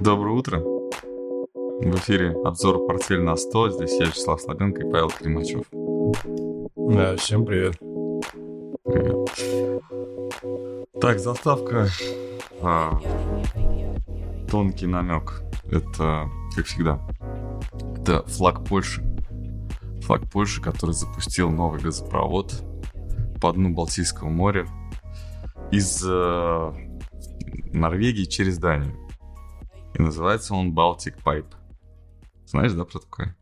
Доброе утро. В эфире обзор «Портфель на 100». Здесь я, Вячеслав Слабенко и Павел Климачев. Да, всем привет. Привет. Так, заставка. А, тонкий намек. Это, как всегда, это флаг Польши. Флаг Польши, который запустил новый газопровод по дну Балтийского моря из э, Норвегии через Данию. И называется он Baltic Pipe. Знаешь, да, про такое?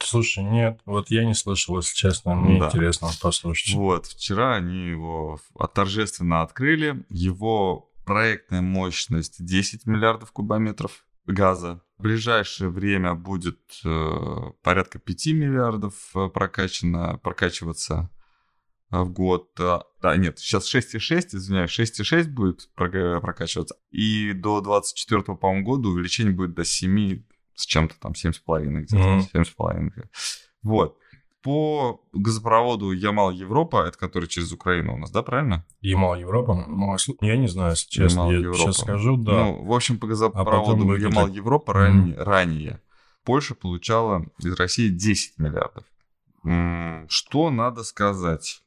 Слушай, нет, вот я не слышал, если честно, мне Да. интересно послушать. Вот, вчера они его торжественно открыли. Его проектная мощность 10 миллиардов кубометров газа. В ближайшее время будет э, порядка 5 миллиардов э, прокачано, прокачиваться в год. А, Да, нет, сейчас 6,6, извиняюсь, 6,6 будет прога- прокачиваться. И до 24 по-моему, года увеличение будет до 7 с чем-то там, 7,5 где-то, Мгм. 7,5. Вот. По газопроводу Ямал-Европа, это который через Украину у нас, да, правильно? Ямал Европа? Ну, если- Я не знаю, если честно. Ямал я сейчас скажу, да. Ну, в общем, по А газопроводу будет Ямал-Европа Мгм. ранее, ранее Польша получала из России 10 миллиардов. Что надо сказать?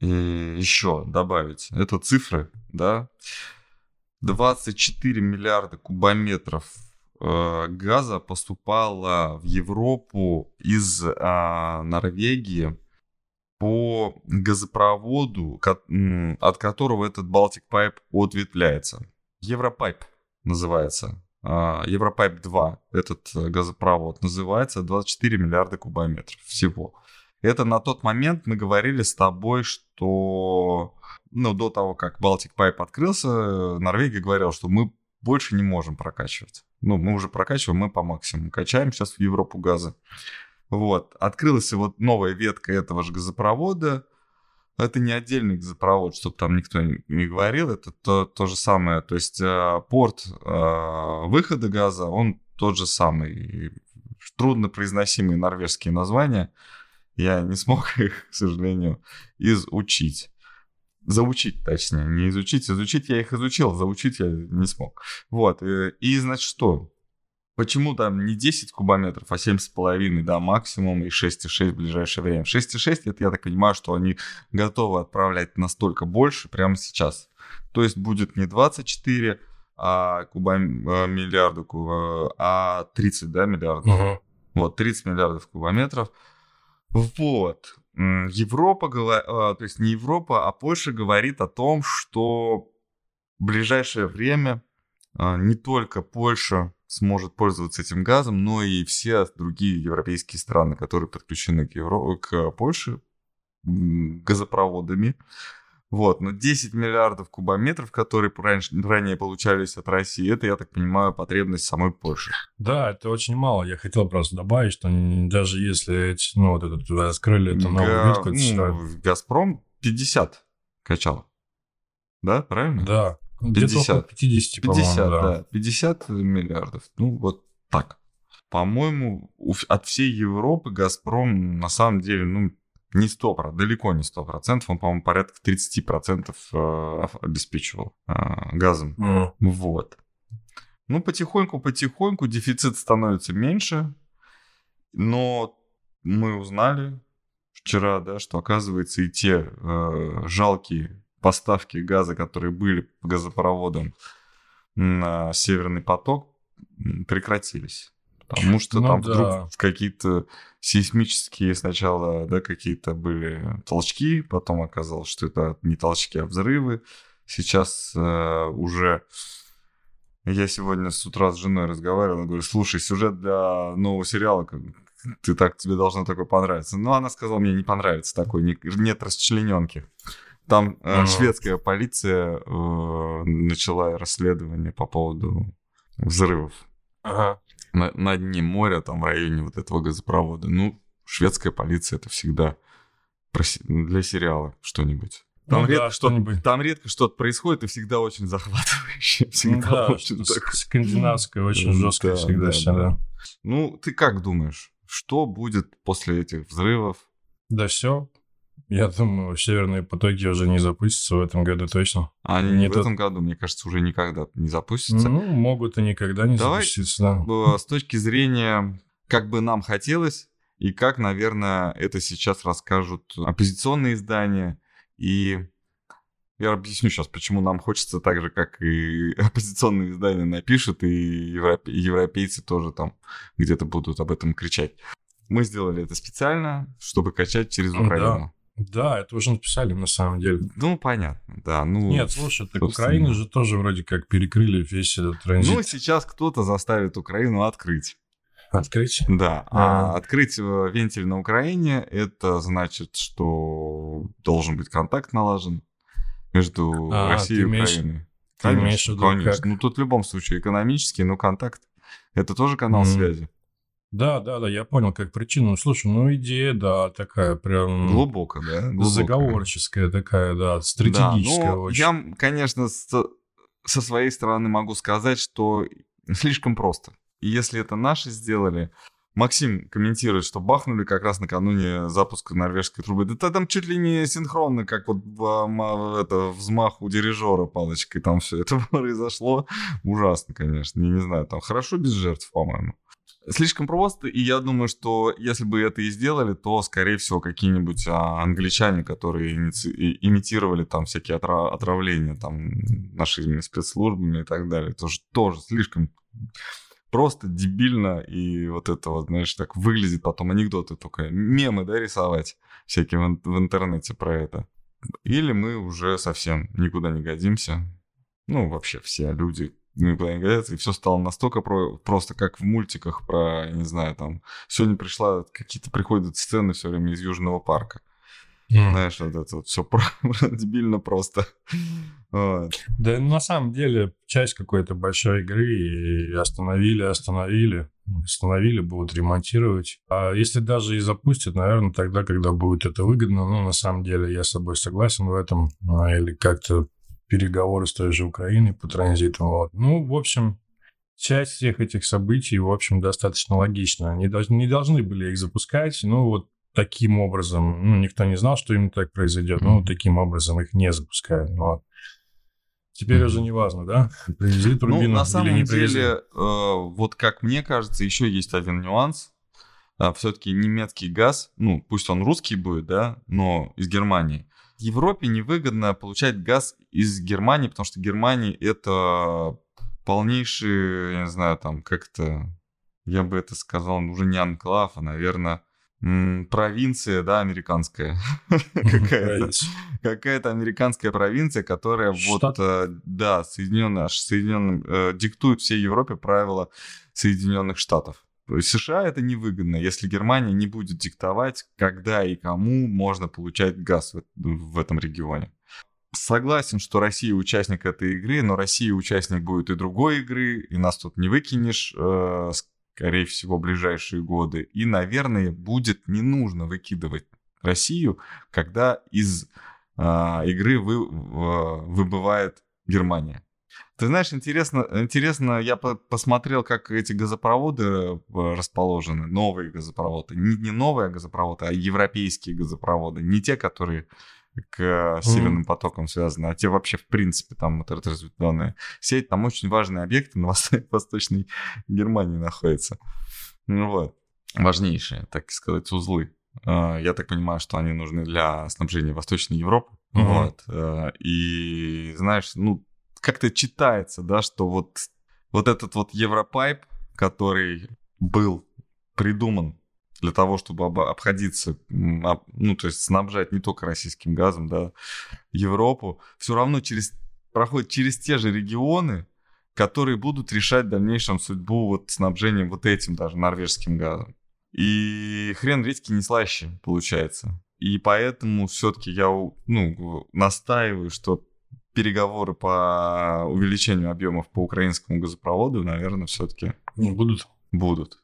И еще добавить. Это цифры, да? 24 миллиарда кубометров э, газа поступало в Европу из а, Норвегии по газопроводу, от которого этот Baltic Pipe ответвляется. Европайп называется. А, Европайп 2, этот э, газопровод, называется 24 миллиарда кубометров всего. Это на тот момент мы говорили с тобой, что ну, до того, как Baltic Pipe открылся, Норвегия говорила, что мы больше не можем прокачивать. Ну, мы уже прокачиваем, мы по максимуму качаем сейчас в Европу газа. Вот. Открылась вот новая ветка этого же газопровода. Это не отдельный газопровод, чтобы там никто не, говорил. Это то, то же самое. То есть э, порт э, выхода газа, он тот же самый. И Трудно произносимые норвежские названия. Я не смог их, к сожалению, изучить. Заучить, точнее. Не изучить. Изучить я их изучил, заучить я не смог. Вот. э, И, значит, что? Почему там не 10 кубометров, а 7,5, да, максимум, и 6,6 в ближайшее время? 6,6, это я так понимаю, что они готовы отправлять настолько больше прямо сейчас. То есть будет не 24 а куба, э, миллиарда, куба, а 30, да, миллиардов. Мгм. Вот, 30 миллиардов кубометров. Вот. Европа, а, то есть не Европа, а Польша говорит о том, что в ближайшее время а, не только Польша сможет пользоваться этим газом, но и все другие европейские страны, которые подключены к, Евро... к Польше газопроводами. Вот, но 10 миллиардов кубометров, которые раньше, ранее получались от России, это, я так понимаю, потребность самой Польши. Да, это очень мало. Я хотел просто добавить, что даже если ну, вот этот туда открыли эту новую Га- ветку, это ну, Газпром 50 качал. Да, правильно? да, где-то 50. около 50, 50, по-моему, да. 50 миллиардов. Ну, вот так. По-моему, от всей Европы Газпром на самом деле, ну, не 100%, далеко не 100%. Он, по-моему, порядка 30% э, обеспечивал э, газом. Мгм. Вот. Ну, потихоньку-потихоньку дефицит становится меньше, но мы узнали вчера, да, что, оказывается, и те э, жалкие поставки газа, которые были по газопроводам на Северный поток, прекратились. Потому что Ну там да. вдруг какие-то сейсмические сначала, да, какие-то были толчки, потом оказалось, что это не толчки, а взрывы. Сейчас э, уже я сегодня с утра с женой разговаривал, говорю, слушай, сюжет для нового сериала, ты так, тебе должно такое понравиться. Но она сказала, мне не понравится такой, не- нет расчлененки. Там э, Ага. шведская полиция э, начала расследование по поводу взрывов Ага. На, на дне моря, там в районе вот этого газопровода. Ну, шведская полиция это всегда для сериала что-нибудь. Там, Ну редко да, что что-нибудь. там редко что-то происходит, и всегда очень захватывающе. Ну Всегда да, очень так. скандинавское очень жесткое Да, всегда да, да. да. Ну, ты как думаешь, что будет после этих взрывов? Да все. Я думаю, северные потоки уже не запустятся в этом году точно. Они не в этом году, мне кажется, уже никогда не запустятся. Ну, могут и никогда не Давай запуститься, да. С точки зрения, как бы нам хотелось, и как, наверное, это сейчас расскажут оппозиционные издания. И я объясню сейчас, почему нам хочется так же, как и оппозиционные издания напишут, и европе- европейцы тоже там где-то будут об этом кричать. Мы сделали это специально, чтобы качать через Украину. Да. Да, это уже написали на самом деле. Ну, понятно, да. Ну, Нет, слушай, так Украину же тоже вроде как перекрыли весь этот транзит. Ну, сейчас кто-то заставит Украину открыть. Открыть? Да. А, а открыть э, вентиль на Украине, это значит, что должен быть контакт налажен между а, Россией и Украиной. Ты конечно, имеешь в виду конечно. Как? Ну, тут в любом случае экономический, но контакт. Это тоже канал mm. связи. Да, да, да, я понял, как причину. Слушай, ну идея, да, такая прям... Глубокая, да? Глубокая. Заговорческая такая, да, стратегическая да, ну, очень. Я, конечно, с, со своей стороны могу сказать, что слишком просто. И если это наши сделали, Максим комментирует, что бахнули как раз накануне запуска норвежской трубы. Да там чуть ли не синхронно, как вот это, взмах у дирижера палочкой там все это произошло. Ужасно, конечно. Я не знаю, там хорошо без жертв, по-моему. Слишком просто, и я думаю, что если бы это и сделали, то, скорее всего, какие-нибудь а, англичане, которые имитировали там всякие отра... отравления там нашими спецслужбами и так далее, тоже, тоже слишком просто дебильно, и вот это вот, знаешь, так выглядит потом анекдоты только, мемы, да, рисовать всякие в, в интернете про это. Или мы уже совсем никуда не годимся. Ну, вообще все люди и все стало настолько про, просто как в мультиках про, я не знаю, там, сегодня пришла, какие-то приходят сцены все время из Южного парка. Mm. Знаешь, вот это вот все про, дебильно просто. Вот. Да, на самом деле, часть какой-то большой игры и остановили, остановили, остановили, будут ремонтировать. А если даже и запустят, наверное, тогда, когда будет это выгодно, ну, на самом деле, я с собой согласен в этом, а, или как-то переговоры с той же Украиной по транзиту. Вот. Ну, в общем, часть всех этих событий, в общем, достаточно логична. Они должны, не должны были их запускать, ну, вот таким образом, ну, никто не знал, что именно так произойдет, но таким образом их не запускают. Вот. Теперь mm-hmm. уже не важно, да? Привезли турбину ну, на самом или не деле, э, вот как мне кажется, еще есть один нюанс. А, все-таки немецкий газ, ну, пусть он русский будет, да, но из Германии. Европе невыгодно получать газ из Германии, потому что Германия это полнейший, я не знаю, там как-то, я бы это сказал, уже не анклав, а, наверное, провинция, да, американская. Какая-то какая-то американская провинция, которая вот, э, да, Соединенные, Соединенным, э, диктует всей Европе правила Соединенных Штатов. США это невыгодно, если Германия не будет диктовать, когда и кому можно получать газ в, этом регионе. Согласен, что Россия участник этой игры, но Россия участник будет и другой игры, и нас тут не выкинешь, э, скорее всего, ближайшие годы. И, наверное, будет не нужно выкидывать Россию, когда из э, игры вы, выбывает Германия. Ты знаешь, интересно, интересно, я по посмотрел, как эти газопроводы э, расположены, новые газопроводы. Не, не новые газопроводы, а европейские газопроводы. Не те, которые к Северным потокам связаны, а те вообще, в принципе, там вот разветвленная сеть, там очень важные объекты на Восточной Германии находятся. Ну вот, важнейшие, так сказать, узлы. А, я так понимаю, что они нужны для снабжения Восточной Европы. Mm-hmm. Вот. Э, и знаешь, ну, как-то читается, да, что вот, вот этот вот Европайп, который был придуман для того, чтобы обходиться, ну, то есть снабжать не только российским газом, да, Европу, все равно через, проходит через те же регионы, которые будут решать в дальнейшем судьбу вот снабжения вот этим даже норвежским газом. И хрен редьки не слаще получается. И поэтому все-таки я ну, настаиваю, что переговоры по увеличению объемов по украинскому газопроводу, наверное, все-таки будут. Будут.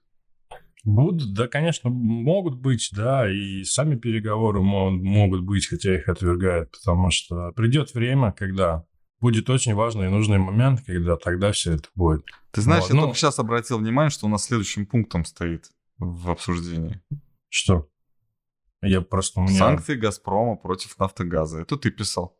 Будут, да, конечно, могут быть, да, и сами переговоры могут быть, хотя их отвергают, потому что придет время, когда будет очень важный и нужный момент, когда тогда все это будет. Ты знаешь, вот, я ну, только сейчас обратил внимание, что у нас следующим пунктом стоит в обсуждении. Что? Я просто... Меня... Санкции Газпрома против Нафтогаза. Это ты писал.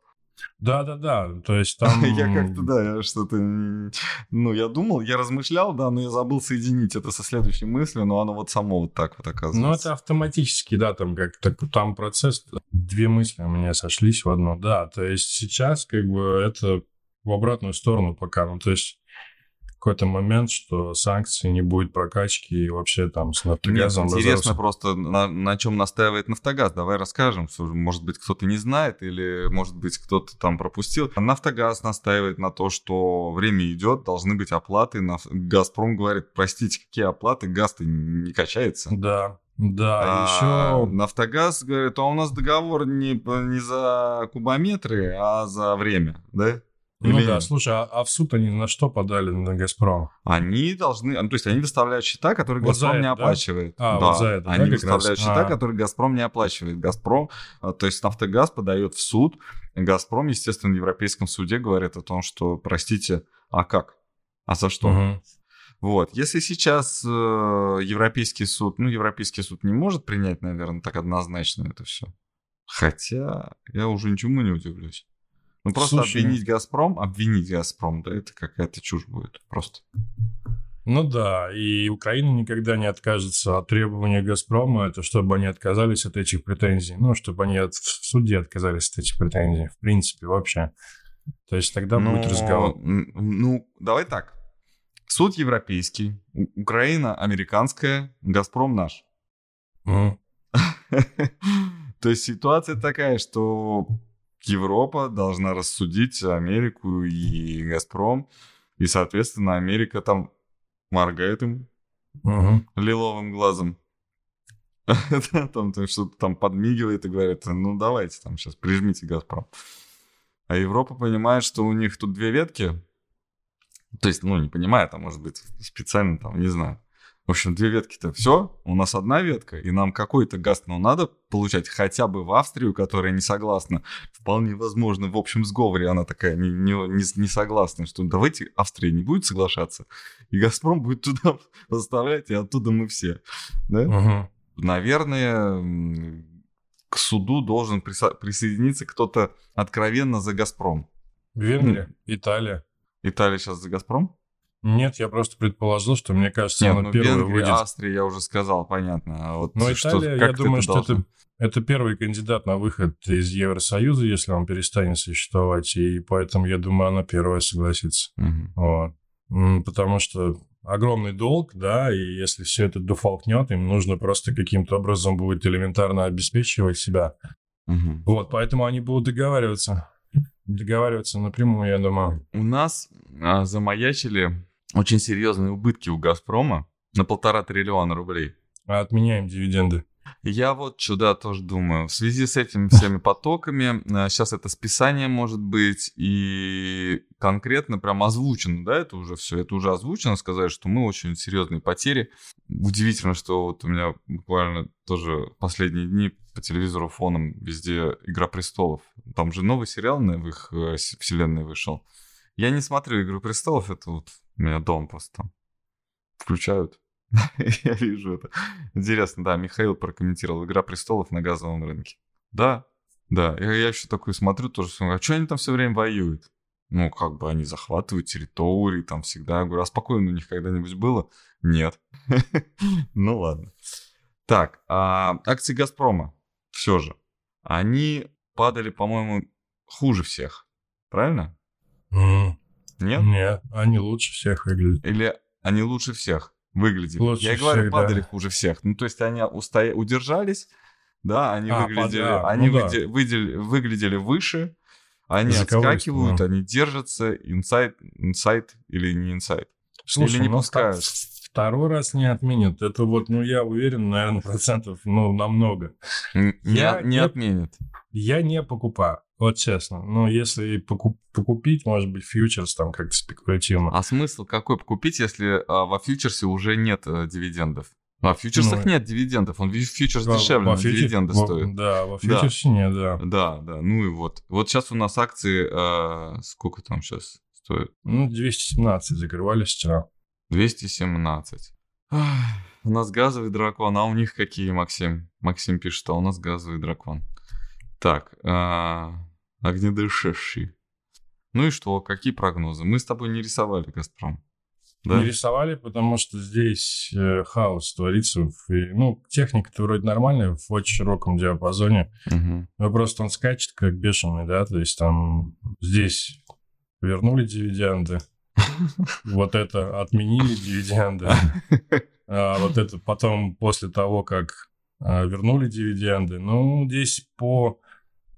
Да-да-да, то есть там... я как-то, да, я что-то... Ну, я думал, я размышлял, да, но я забыл соединить это со следующей мыслью, но оно вот само вот так вот оказывается. Ну, это автоматически, да, там как так, там процесс, две мысли у меня сошлись в одно, да, то есть сейчас как бы это в обратную сторону пока, ну, то есть какой-то момент, что санкций не будет прокачки и вообще там с нафтогазом... Нет, интересно разорвется. просто, на, на чем настаивает нафтогаз. Давай расскажем. Может быть, кто-то не знает или, может быть, кто-то там пропустил. Нафтогаз настаивает на то, что время идет, должны быть оплаты. Газпром говорит, простите, какие оплаты? Газ-то не качается. Да, да, а, еще... Нафтогаз говорит, а у нас договор не, не за кубометры, а за время, да? Ну Или... да, слушай, а, а в суд они на что подали на «Газпром»? Они должны, ну, то есть они выставляют счета, которые вот «Газпром» это, не оплачивает. Да? А, да. вот за это, Они да, выставляют раз? счета, а. которые «Газпром» не оплачивает. «Газпром», а, то есть «Нафтогаз» подает в суд. «Газпром», естественно, в Европейском суде говорит о том, что, простите, а как? А за что? Угу. Вот, если сейчас э, Европейский суд, ну, Европейский суд не может принять, наверное, так однозначно это все. Хотя я уже ничему не удивлюсь. Ну просто Слушай, обвинить Газпром, обвинить Газпром, да, это какая-то чушь будет просто. Ну да, и Украина никогда не откажется от требования Газпрома, это чтобы они отказались от этих претензий, ну, чтобы они от, в суде отказались от этих претензий, в принципе, вообще. То есть тогда Но... будет разговор. Ну, давай так. Суд европейский, Украина американская, Газпром наш. То есть ситуация такая, что Европа должна рассудить Америку и Газпром, и, соответственно, Америка там моргает им угу. лиловым глазом. там что-то там подмигивает и говорит, ну давайте там сейчас прижмите Газпром. А Европа понимает, что у них тут две ветки, то есть, ну, не понимает, а может быть специально там, не знаю, в общем, две ветки-то все, у нас одна ветка, и нам какой-то газ ну, надо получать хотя бы в Австрию, которая не согласна. Вполне возможно, в общем сговоре она такая не, не, не, не согласна, что давайте Австрия не будет соглашаться, и Газпром будет туда поставлять, и оттуда мы все. Да? Угу. Наверное, к суду должен присо- присоединиться кто-то откровенно за Газпром. Венгрия, Италия. Италия сейчас за Газпром? Нет, я просто предположил, что мне кажется, Нет, она ну, первая Венгрия, выйдет. Австрия, я уже сказал, понятно. А вот Но что, Италия, я думаю, что это, это первый кандидат на выход из Евросоюза, если он перестанет существовать, и поэтому, я думаю, она первая согласится. Угу. Вот. Потому что огромный долг, да, и если все это дофолкнет, им нужно просто каким-то образом будет элементарно обеспечивать себя. Угу. Вот, поэтому они будут договариваться. Договариваться напрямую, я думаю. У нас а, замаячили очень серьезные убытки у «Газпрома» на полтора триллиона рублей. А отменяем дивиденды. Я вот сюда тоже думаю. В связи с этими всеми потоками, сейчас э, это списание может быть, и конкретно прям озвучено, да, это уже все, это уже озвучено, сказать, что мы очень серьезные потери. Удивительно, что вот у меня буквально тоже последние дни по телевизору фоном везде «Игра престолов». Там же новый сериал в их э, вселенной вышел. Я не смотрю «Игру престолов», это вот у меня дом просто включают. Я вижу это. Интересно, да, Михаил прокомментировал «Игра престолов» на газовом рынке. Да, да, я, я еще такой смотрю, тоже а что они там все время воюют? Ну, как бы они захватывают территории, там всегда. Я говорю, а спокойно у них когда-нибудь было? Нет. ну ладно. Так, а акции «Газпрома» все же, они падали, по-моему, хуже всех. Правильно? Нет? Нет, они лучше всех выглядят. Или они лучше всех выглядели. Лучше Я и говорю, всех, падали да. хуже всех. Ну, то есть они устоя... удержались, да, они а, выглядели, под... они ну, выде... да. выдели... выглядели выше, они отскакивают, они держатся, инсайд, инсайд или не инсайд. Слушай, или не ну, пускают. Второй раз не отменят. Это вот, ну, я уверен, наверное, процентов, ну, намного. Не, я не отменят. Я не покупаю. Вот честно. Ну, если покуп, покупить, может быть, фьючерс там как-то спекулятивно. А смысл какой покупить, если а, во фьючерсе уже нет а, дивидендов? А в фьючерсах ну, нет дивидендов, он фьючерс во, дешевле, во фьючер... дивиденды во, стоит. Да, во фьючерсе да. нет, да. Да, да, ну и вот. Вот сейчас у нас акции, а, сколько там сейчас стоит? Ну, 217 закрывались вчера. 217. у нас газовый дракон, а у них какие, Максим? Максим пишет, что у нас газовый дракон. Так, а, огнедышащий. Ну и что, какие прогнозы? Мы с тобой не рисовали «Газпром». Да? Не рисовали, потому что здесь э, хаос творится. И, ну, техника-то вроде нормальная, в очень широком диапазоне. Угу. Но просто он скачет как бешеный, да, то есть там здесь вернули дивиденды, вот это отменили дивиденды, а вот это потом после того, как а, вернули дивиденды, ну, здесь по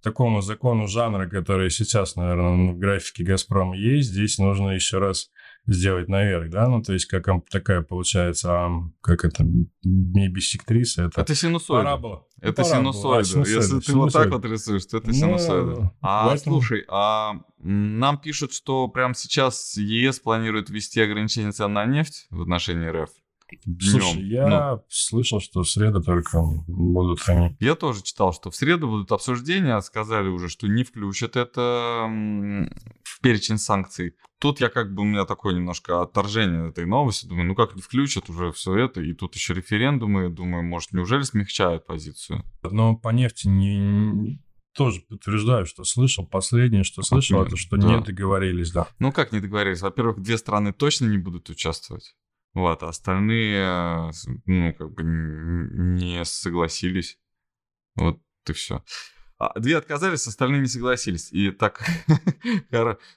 такому закону жанра, который сейчас, наверное, в графике «Газпрома» есть, здесь нужно еще раз сделать наверх, да, ну, то есть как такая получается, а, как это, не биссектриса, это... Это синусоида. Парабола. Это парабола, синусоида. Да, синусоида. Если ты вот так вот рисуешь, то это ну, синусоида. А, поэтому... слушай, а нам пишут, что прямо сейчас ЕС планирует ввести ограничения цен на нефть в отношении РФ. Днем. Слушай, я ну, слышал, что в среду только будут они. Я тоже читал, что в среду будут обсуждения, сказали уже, что не включат это в перечень санкций. Тут я как бы, у меня такое немножко отторжение этой новости. Думаю, ну как не включат уже все это, и тут еще референдумы. Думаю, может, неужели смягчают позицию? Но по нефти не, тоже подтверждаю, что слышал. Последнее, что слышал, это что да. не договорились, да. Ну как не договорились? Во-первых, две страны точно не будут участвовать. Вот, а остальные, ну, как бы не согласились. Вот и все. А, две отказались, остальные не согласились. И так,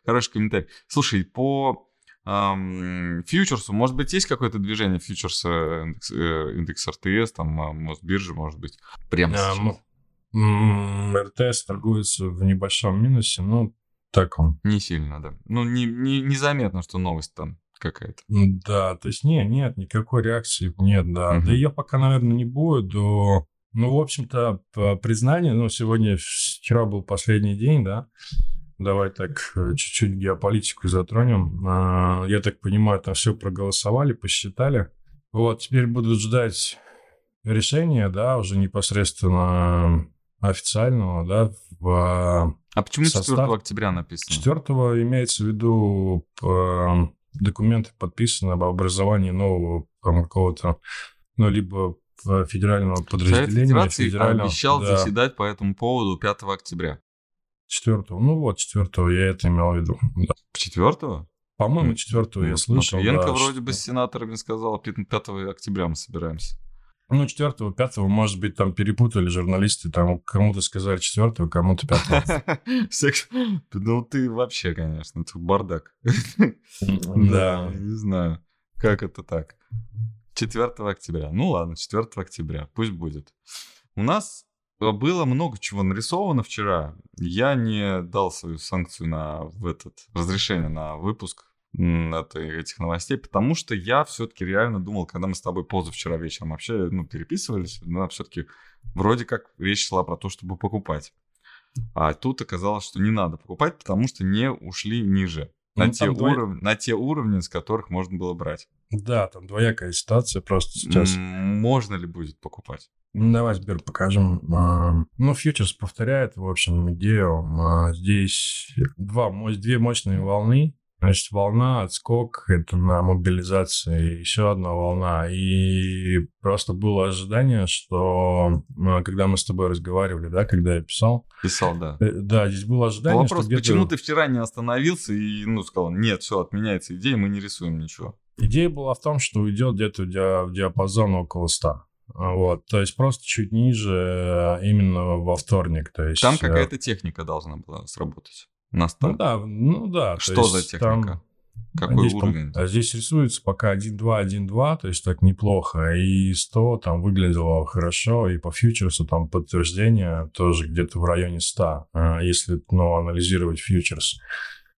хороший комментарий. Слушай, по эм, фьючерсу, может быть, есть какое-то движение фьючерса, индекс, э, индекс РТС, там, а, Мосбиржа, может быть, прямо а, сейчас? РТС торгуется в небольшом минусе, ну, так он. Не сильно, да. Ну, не, не, незаметно, что новость там какая-то. Да, то есть нет, нет, никакой реакции нет, да. Угу. Да ее пока, наверное, не будет до... Ну, в общем-то, признание, ну, сегодня, вчера был последний день, да, Давай так э, чуть-чуть геополитику затронем. А, я так понимаю, там все проголосовали, посчитали. Вот, теперь будут ждать решения, да, уже непосредственно официального, да, в А почему состав... 4 октября написано? 4 имеется в виду документы подписаны об образовании нового там, какого-то, ну, либо федерального подразделения. Совет федерального, обещал да. заседать по этому поводу 5 октября. 4 ну вот, 4 я это имел в виду. Да. 4 По-моему, 4 ну, я слышал. Матвиенко да, вроде что... бы с сенаторами сказал, 5 октября мы собираемся. Ну, четвертого, пятого, может быть, там перепутали журналисты, там кому-то сказали четвертого, кому-то пятого. Ну, ты вообще, конечно, ты бардак. Да. Не знаю, как это так. 4 октября. Ну ладно, 4 октября, пусть будет. У нас было много чего нарисовано вчера. Я не дал свою санкцию на в этот разрешение на выпуск это, этих новостей, потому что я все-таки реально думал, когда мы с тобой позавчера вечером вообще ну, переписывались, но все-таки вроде как речь шла про то, чтобы покупать. А тут оказалось, что не надо покупать, потому что не ушли ниже. На, ну, те двое... уров... на те уровни, с которых можно было брать. Да, там двоякая ситуация просто сейчас. Можно ли будет покупать? Ну, давай, Сбер, покажем. А, ну, фьючерс повторяет, в общем, идею. А, здесь два, две мощные волны Значит, волна, отскок, это на мобилизации, еще одна волна. И просто было ожидание, что когда мы с тобой разговаривали, да, когда я писал. Писал, да. Э, да, здесь было ожидание, Вопрос, что почему ты вчера не остановился и, ну, сказал, нет, все, отменяется идея, мы не рисуем ничего. Идея была в том, что уйдет где-то в диапазон около 100. Вот, то есть просто чуть ниже э, именно во вторник. То есть, Там э, какая-то техника должна была сработать на старт? Ну да, ну да. Что за техника? Там... Какой здесь, уровень? А здесь рисуется пока 1-2, 1-2, то есть так неплохо. И 100 там выглядело хорошо, и по фьючерсу там подтверждение тоже где-то в районе 100, а, если ну, анализировать фьючерс.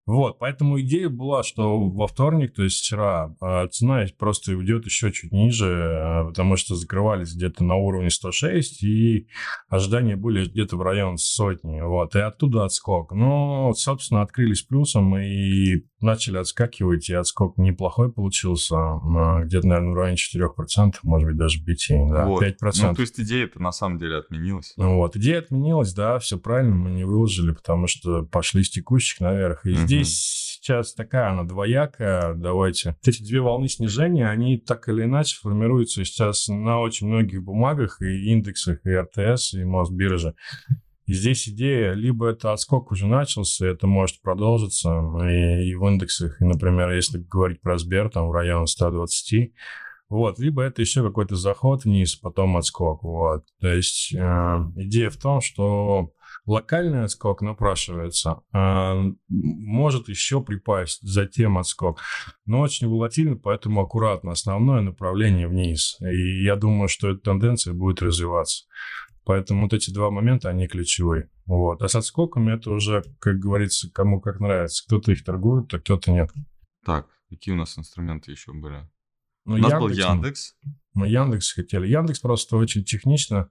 Вот, поэтому идея была, что во вторник, то есть вчера, а, цена просто уйдет еще чуть ниже, а, потому что закрывались где-то на уровне 106, и ожидания были где-то в район сотни, вот, и оттуда отскок. Но, собственно, открылись плюсом и начали отскакивать, и отскок неплохой получился, а, где-то, наверное, в районе 4%, может быть, даже 5%, да, вот. 5%. Ну, то есть идея-то на самом деле отменилась. Вот, идея отменилась, да, все правильно, мы не выложили, потому что пошли с текущих наверх, и mm здесь сейчас такая, она двоякая, давайте. Эти две волны снижения, они так или иначе формируются сейчас на очень многих бумагах и индексах, и РТС, и Мосбирже. И здесь идея, либо это отскок уже начался, это может продолжиться и, и в индексах, и, например, если говорить про Сбер, там в районе 120, вот, либо это еще какой-то заход вниз, потом отскок, вот. То есть э, идея в том, что локальный отскок напрашивается, а может еще припасть, затем отскок. Но очень волатильно, поэтому аккуратно. Основное направление вниз. И я думаю, что эта тенденция будет развиваться. Поэтому вот эти два момента, они ключевые. Вот. А с отскоками это уже, как говорится, кому как нравится. Кто-то их торгует, а кто-то нет. Так, какие у нас инструменты еще были? Ну, У нас Яндекс, был Яндекс. Мы Яндекс хотели. Яндекс просто очень технично,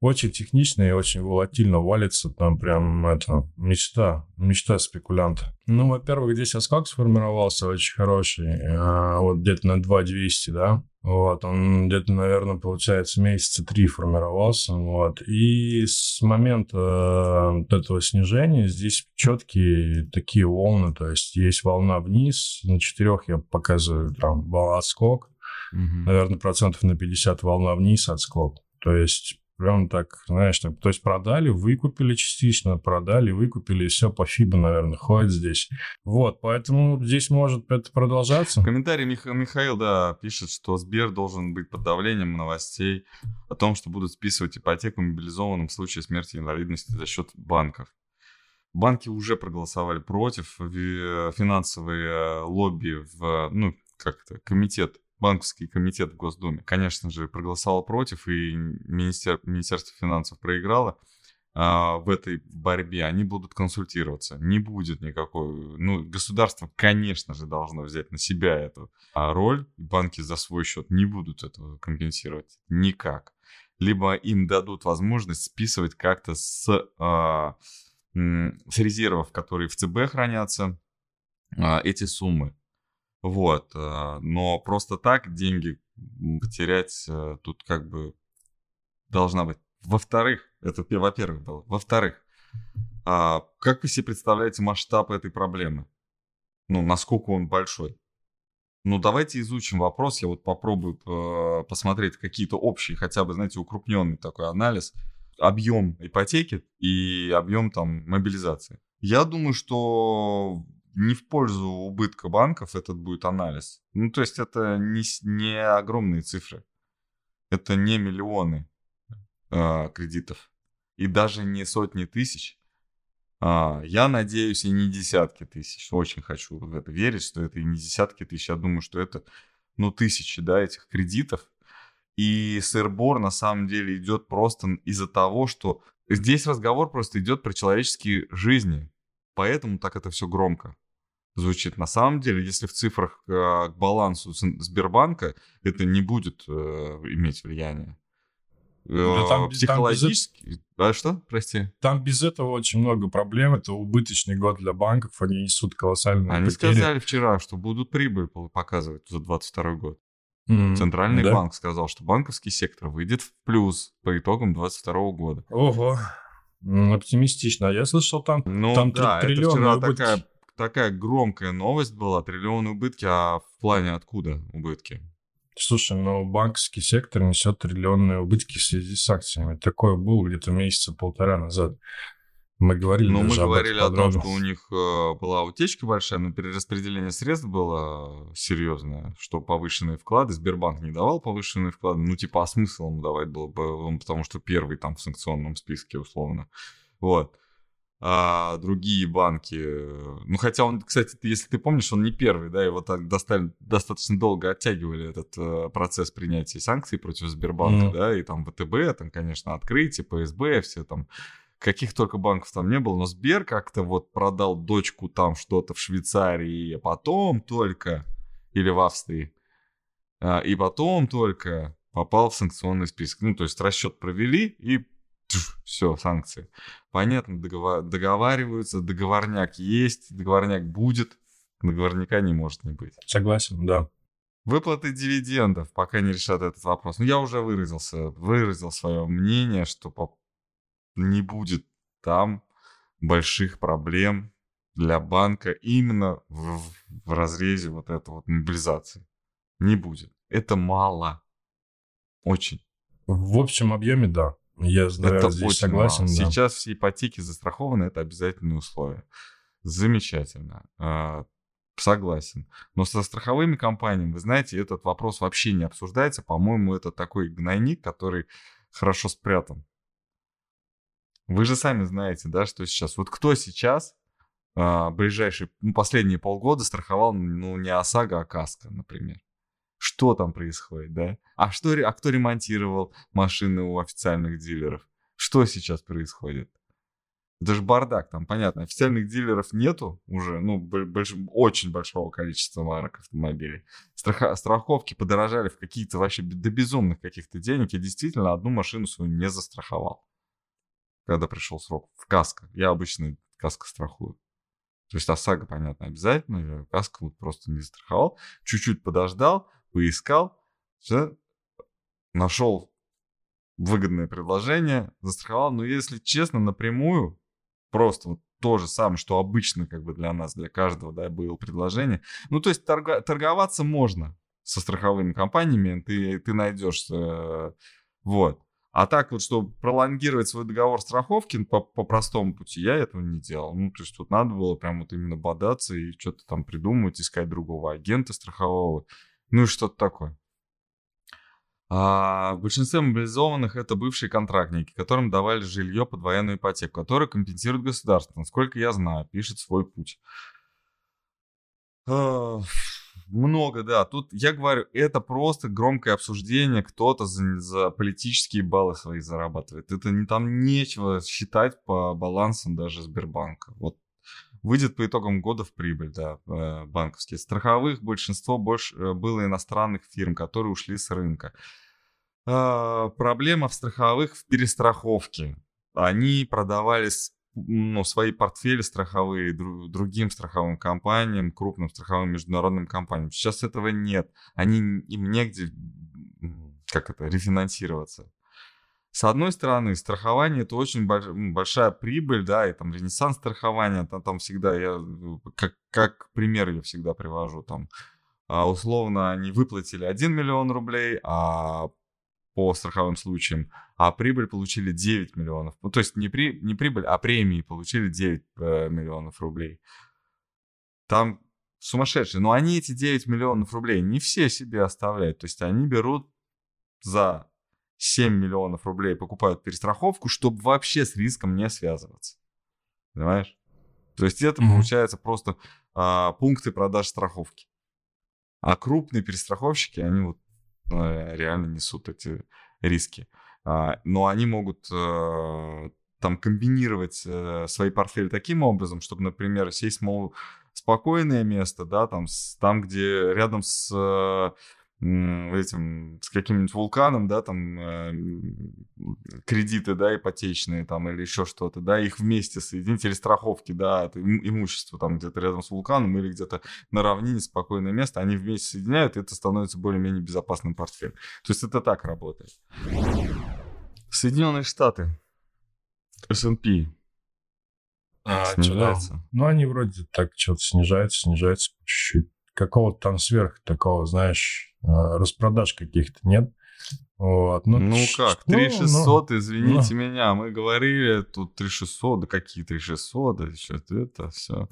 очень технично и очень волатильно валится. Там прям это мечта, мечта спекулянта. Ну, во-первых, здесь оскак сформировался очень хороший. А, вот где-то на 2200, да. Вот, он где-то, наверное, получается, месяца три формировался. Вот. И с момента э, вот этого снижения здесь четкие такие волны. То есть есть волна вниз, на четырех я показываю там отскок. Угу. Наверное, процентов на 50 волна вниз, отскок. То есть Прям так, знаешь, так, то есть продали, выкупили частично, продали, выкупили, и все по фибо, наверное, ходит здесь. Вот, поэтому здесь может это продолжаться. В комментарии Мих- Михаил, да, пишет, что Сбер должен быть под давлением новостей о том, что будут списывать ипотеку мобилизованным в случае смерти инвалидности за счет банков. Банки уже проголосовали против, финансовые лобби в, ну, как то комитет банковский комитет в Госдуме, конечно же, проголосовал против, и министер, Министерство финансов проиграло а, в этой борьбе. Они будут консультироваться. Не будет никакой... Ну, государство, конечно же, должно взять на себя эту а, роль. Банки за свой счет не будут этого компенсировать никак. Либо им дадут возможность списывать как-то с, а, с резервов, которые в ЦБ хранятся, а, эти суммы. Вот. Э, но просто так деньги потерять э, тут как бы должна быть. Во-вторых, это во-первых было. Во-вторых, а как вы себе представляете масштаб этой проблемы? Ну, насколько он большой? Ну, давайте изучим вопрос. Я вот попробую э, посмотреть какие-то общие, хотя бы, знаете, укрупненный такой анализ. Объем ипотеки и объем там мобилизации. Я думаю, что не в пользу убытка банков этот будет анализ. Ну, то есть это не, не огромные цифры. Это не миллионы э, кредитов. И даже не сотни тысяч. А, я надеюсь, и не десятки тысяч. Очень хочу в это верить, что это и не десятки тысяч. Я думаю, что это, ну, тысячи, да, этих кредитов. И сырбор на самом деле идет просто из-за того, что здесь разговор просто идет про человеческие жизни. Поэтому так это все громко звучит. На самом деле, если в цифрах э, к балансу Сбербанка, это не будет э, иметь влияния. Да э, там, психологически. Там без... А что, прости? Там без этого очень много проблем. Это убыточный год для банков. Они несут колоссальные Они потери. сказали вчера, что будут прибыль показывать за 22 год. Mm, Центральный да? банк сказал, что банковский сектор выйдет в плюс по итогам 22 года. Ого, оптимистично. Я слышал, там, ну, там да, триллион. Это вчера такая такая громкая новость была, триллион убытки, а в плане откуда убытки? Слушай, ну банковский сектор несет триллионные убытки в связи с акциями. Такое было где-то месяца полтора назад. Мы говорили Ну, мы говорили о том, что у них э, была утечка большая, но перераспределение средств было серьезное, что повышенные вклады. Сбербанк не давал повышенные вклады. Ну, типа, а смысл ему давать было бы, потому что первый там в санкционном списке, условно. Вот а другие банки. Ну, хотя он, кстати, если ты помнишь, он не первый, да, его так достали, достаточно долго оттягивали этот э, процесс принятия санкций против Сбербанка, mm. да, и там ВТБ, там, конечно, открытие, ПСБ, все там, каких только банков там не было, но Сбер как-то вот продал дочку там что-то в Швейцарии, а потом только, или в Австрии, а, и потом только попал в санкционный список. Ну, то есть расчет провели и все, санкции. Понятно, договор, договариваются, договорняк есть, договорняк будет, договорняка не может не быть. Согласен, да. Выплаты дивидендов, пока не решат этот вопрос. Ну, я уже выразился, выразил свое мнение, что не будет там больших проблем для банка именно в, в разрезе вот этой вот мобилизации. Не будет. Это мало. Очень. В общем объеме, да. Я это здесь очень согласен. мало. Да. Сейчас все ипотеки застрахованы, это обязательное условие. Замечательно. А, Согласен. Но со страховыми компаниями, вы знаете, этот вопрос вообще не обсуждается. По-моему, это такой гнойник, который хорошо спрятан. Вы же сами знаете, да, что сейчас. Вот кто сейчас а, ближайшие, ну, последние полгода страховал, ну, не ОСАГО, а КАСКО, например. Что там происходит, да? А, что, а кто ремонтировал машины у официальных дилеров? Что сейчас происходит? Это же бардак, там, понятно, официальных дилеров нету уже, ну, больш- очень большого количества марок автомобилей. Страха- страховки подорожали в какие-то вообще до безумных каких-то денег. Я действительно одну машину свою не застраховал, когда пришел срок в каско. Я обычно каско страхую. То есть ОСАГО, понятно, обязательно, я каско вот просто не застраховал. Чуть-чуть подождал, поискал, все, нашел выгодное предложение, застраховал. Но если честно, напрямую, просто вот то же самое, что обычно как бы для нас, для каждого, да, было предложение. Ну, то есть торга- торговаться можно со страховыми компаниями, ты, ты найдешь, э, вот. А так вот, чтобы пролонгировать свой договор страховки по, по простому пути, я этого не делал. Ну, то есть тут надо было прям вот именно бодаться и что-то там придумывать, искать другого агента страхового, ну и что-то такое. А в большинстве мобилизованных это бывшие контрактники, которым давали жилье под военную ипотеку, которое компенсирует государство. Насколько я знаю, пишет свой путь. А, Много, да. Тут я говорю, это просто громкое обсуждение, кто-то за, за политические баллы свои зарабатывает. Это не там нечего считать по балансам даже Сбербанка. Вот выйдет по итогам года в прибыль, да, э, банковские. Страховых большинство больше э, было иностранных фирм, которые ушли с рынка. А, Проблема в страховых в перестраховке. Они продавались ну, свои портфели страховые дру- другим страховым компаниям, крупным страховым международным компаниям. Сейчас этого нет. Они, им негде, как это, рефинансироваться. С одной стороны, страхование это очень большая прибыль, да, и там ренессанс страхования, там, там всегда я, э, как, как пример я всегда привожу, там, а, условно, они выплатили 1 миллион рублей, а по страховым случаям, а прибыль получили 9 миллионов. Ну, то есть не, при, не прибыль, а премии получили 9 э, миллионов рублей. Там сумасшедшие. Но они эти 9 миллионов рублей не все себе оставляют. То есть они берут за 7 миллионов рублей, покупают перестраховку, чтобы вообще с риском не связываться. Понимаешь? То есть это Мгм. получается просто а, пункты продаж страховки. А крупные перестраховщики, они вот э, реально несут эти риски. А, но они могут э, там комбинировать э, свои портфели таким образом, чтобы, например, сесть, мол, спокойное место, да, там, с- там где рядом с этим, с каким-нибудь вулканом, да, там, э, кредиты, да, ипотечные, там, или еще что-то, да, их вместе соединить, или страховки, да, от им- имущества, там, где-то рядом с вулканом, или где-то на равнине, спокойное место, они вместе соединяют, и это становится более-менее безопасным портфелем. То есть это так работает. Соединенные Штаты. S&P А, снижается. Ну, они вроде так что-то снижаются, снижаются чуть-чуть. Какого-то там сверх такого, знаешь, распродаж каких-то нет. Вот. Ну, Ну как, ну, 3600, извините меня, мы говорили, тут 3600, да какие 3600, да это все.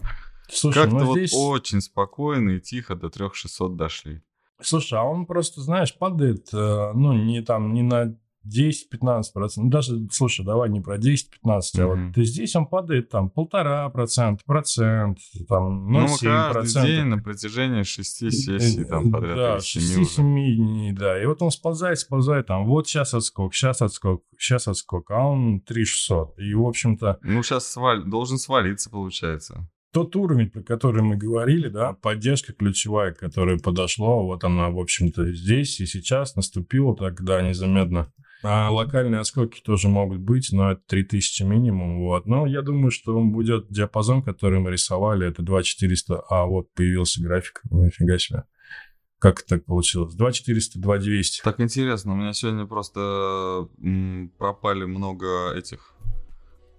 Слушай, Как-то ну вот здесь... очень спокойно и тихо до 3600 дошли. Слушай, а он просто, знаешь, падает, э, ну, не там, не на 10-15%. Ну, даже, слушай, давай не про 10-15, а Мгм. вот здесь он падает там полтора процента, процент, там Ну, 0,7 каждый день на протяжении шести сессий там подряд. Да, или семи уже. 6-7 дней, да. И вот он сползает, сползает, там, вот сейчас отскок, сейчас отскок, сейчас отскок, а он 3600. И, в общем-то, Ну, сейчас должен свалиться, получается. тот уровень, про который мы говорили, да, поддержка ключевая, которая подошла, вот она, в общем-то, здесь и сейчас наступила тогда незаметно. А локальные отскоки тоже могут быть, но это 3000 минимум, вот. Но я думаю, что он будет диапазон, который мы рисовали, это 2400, а вот появился график, нифига себе. Как это так получилось? 2400, 2200. Так интересно, у меня сегодня просто пропали много этих...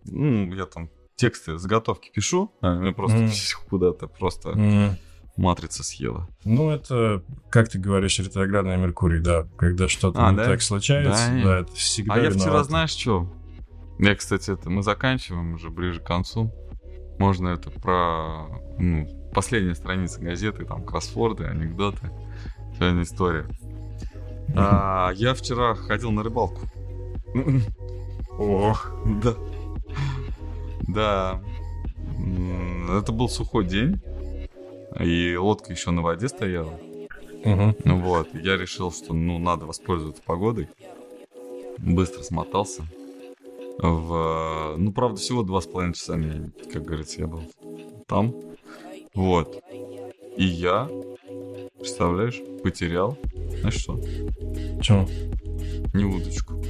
Ну, я там тексты заготовки пишу, а мне просто Мгм. куда-то просто М, матрица съела. Ну, это, как ты говоришь, ретроградный Меркурий, да. Когда что-то А, не да? так случается, Да, да, это всегда А я вчера, виноват. знаешь, что? Я, кстати, это мы заканчиваем уже ближе к концу. Можно это про ну, последняя страница газеты, там кроссворды, анекдоты. Сегодня история. А, я вчера ходил на рыбалку. Ох, Да. Да. Это был сухой день. И лодка еще на воде стояла. Ну вот, я решил, что ну надо воспользоваться погодой. Быстро смотался. В... Ну, правда, всего два с половиной часа, мне, как говорится, я был там. Вот. И я, представляешь, потерял, знаешь что, Чё? не удочку.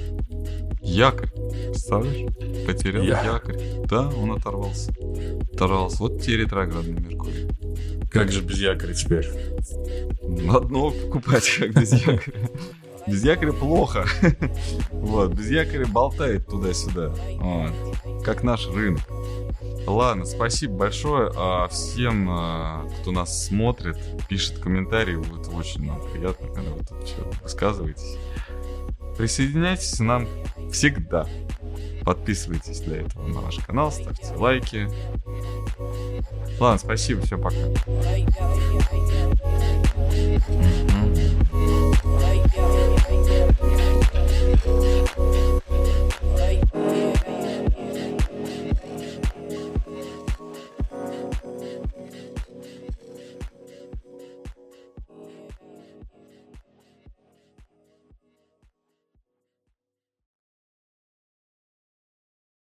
Якорь, представляешь? Потерял Я- якорь. Да, он оторвался. Оторвался. Вот тебе ретроградный Меркурий. Как же без якоря теперь? Одно покупать, как без якоря. Без якоря плохо. Вот, без якоря болтает туда-сюда. Вот. Как наш рынок. Ладно, спасибо большое. А всем, а, кто нас смотрит, пишет комментарии, это очень нам приятно, когда вы тут высказываетесь. Присоединяйтесь к нам всегда. Подписывайтесь для этого на наш канал, ставьте лайки. Ладно, спасибо, все, пока. Mm-hmm.